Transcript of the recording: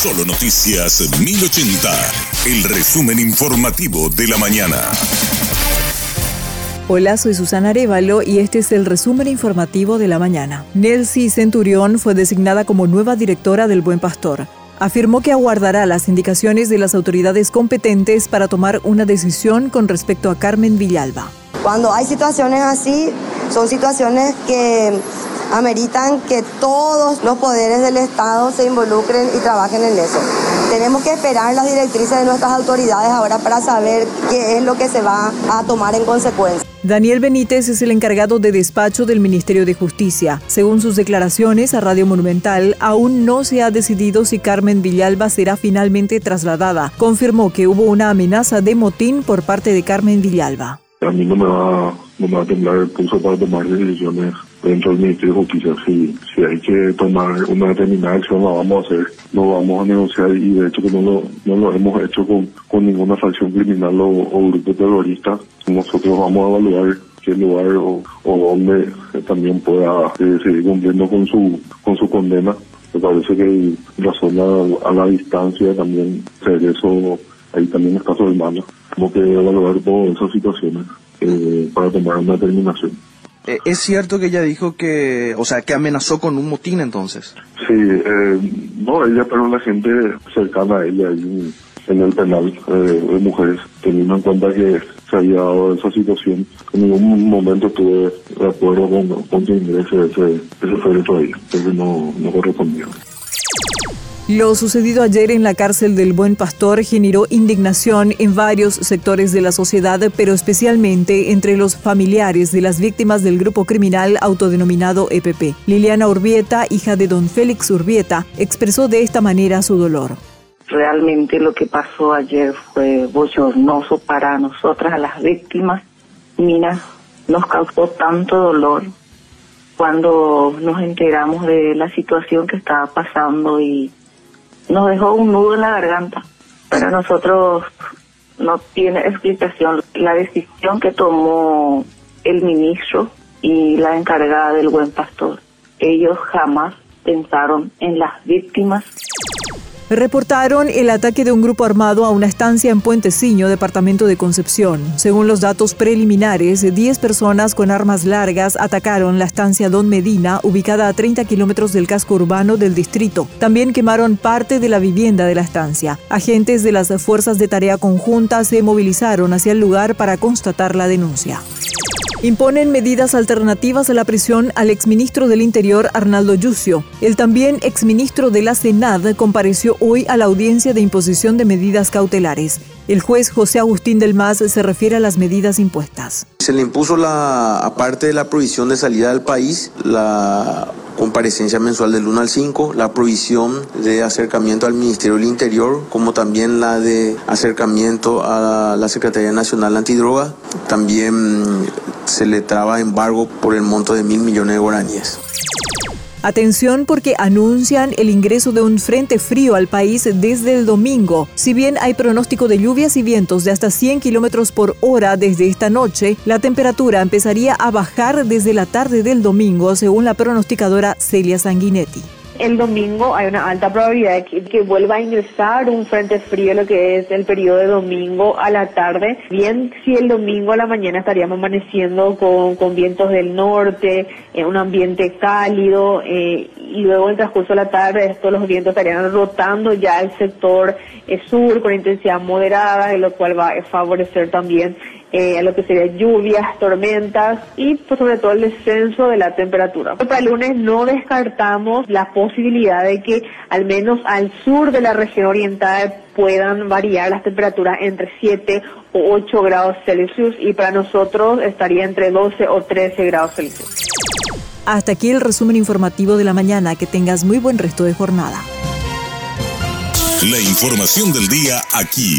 Solo Noticias 1080, el resumen informativo de la mañana. Hola, soy Susana Arevalo y este es el resumen informativo de la mañana. Nelsie Centurión fue designada como nueva directora del Buen Pastor. Afirmó que aguardará las indicaciones de las autoridades competentes para tomar una decisión con respecto a Carmen Villalba. Cuando hay situaciones así, son situaciones que ameritan que todos los poderes del Estado se involucren y trabajen en eso. Tenemos que esperar las directrices de nuestras autoridades ahora para saber qué es lo que se va a tomar en consecuencia. Daniel Benítez es el encargado de despacho del Ministerio de Justicia. Según sus declaraciones a Radio Monumental, aún no se ha decidido si Carmen Villalba será finalmente trasladada. Confirmó que hubo una amenaza de motín por parte de Carmen Villalba. A mí no me va, no me va a temblar el pulso para tomar decisiones dentro del Ministerio de. Si, si hay que tomar una determinada acción, la vamos a hacer. No vamos a negociar y de hecho que no lo, no lo hemos hecho con, con ninguna facción criminal o, grupo terrorista. Nosotros vamos a evaluar qué lugar o, o dónde también pueda eh, seguir cumpliendo con su, con su condena. Me parece que la zona a la distancia también, eso ahí también está su hermano. Tenemos que evaluar todas esas situaciones eh, para tomar una determinación. Eh, ¿Es cierto que ella dijo que, o sea, que amenazó con un motín entonces? Sí, eh, no ella, pero la gente cercana a ella ahí en el penal eh, de mujeres, teniendo en cuenta que se había dado esa situación, en ningún momento tuve de acuerdo con, con que ingrese ese, ese féretro ahí, entonces no, no correspondía. Lo sucedido ayer en la cárcel del Buen Pastor generó indignación en varios sectores de la sociedad, pero especialmente entre los familiares de las víctimas del grupo criminal autodenominado EPP. Liliana Urbieta, hija de don Félix Urbieta, expresó de esta manera su dolor. Realmente lo que pasó ayer fue bochornoso para nosotras, las víctimas. Mina, nos causó tanto dolor cuando nos enteramos de la situación que estaba pasando y nos dejó un nudo en la garganta. Para nosotros no tiene explicación la decisión que tomó el ministro y la encargada del buen pastor. Ellos jamás pensaron en las víctimas reportaron el ataque de un grupo armado a una estancia en Puenteciño, departamento de Concepción. Según los datos preliminares, 10 personas con armas largas atacaron la estancia Don Medina, ubicada a 30 kilómetros del casco urbano del distrito. También quemaron parte de la vivienda de la estancia. Agentes de las fuerzas de tarea conjunta se movilizaron hacia el lugar para constatar la denuncia. Imponen medidas alternativas a la prisión al exministro del Interior Arnaldo Yucio. El también exministro de la Senad compareció hoy a la audiencia de imposición de medidas cautelares. El juez José Agustín del Mas se refiere a las medidas impuestas. Se le impuso la, aparte de la prohibición de salida del país, la comparecencia mensual del 1 al 5, la provisión de acercamiento al Ministerio del Interior, como también la de acercamiento a la Secretaría Nacional Antidroga. También se le traba embargo por el monto de mil millones de guaraníes. Atención porque anuncian el ingreso de un frente frío al país desde el domingo. Si bien hay pronóstico de lluvias y vientos de hasta 100 kilómetros por hora desde esta noche, la temperatura empezaría a bajar desde la tarde del domingo, según la pronosticadora Celia Sanguinetti el domingo hay una alta probabilidad de que, vuelva a ingresar un frente frío, lo que es el periodo de domingo a la tarde. Bien, si el domingo a la mañana estaríamos amaneciendo con, con vientos del norte, en un ambiente cálido, eh, y luego en el transcurso de la tarde estos los vientos estarían rotando ya el sector eh, sur con intensidad moderada, lo cual va a favorecer también eh, lo que sería lluvias, tormentas y pues, sobre todo el descenso de la temperatura. Para el lunes no descartamos la posibilidad de que al menos al sur de la región oriental puedan variar las temperaturas entre 7 o 8 grados Celsius y para nosotros estaría entre 12 o 13 grados Celsius. Hasta aquí el resumen informativo de la mañana. Que tengas muy buen resto de jornada. La información del día aquí,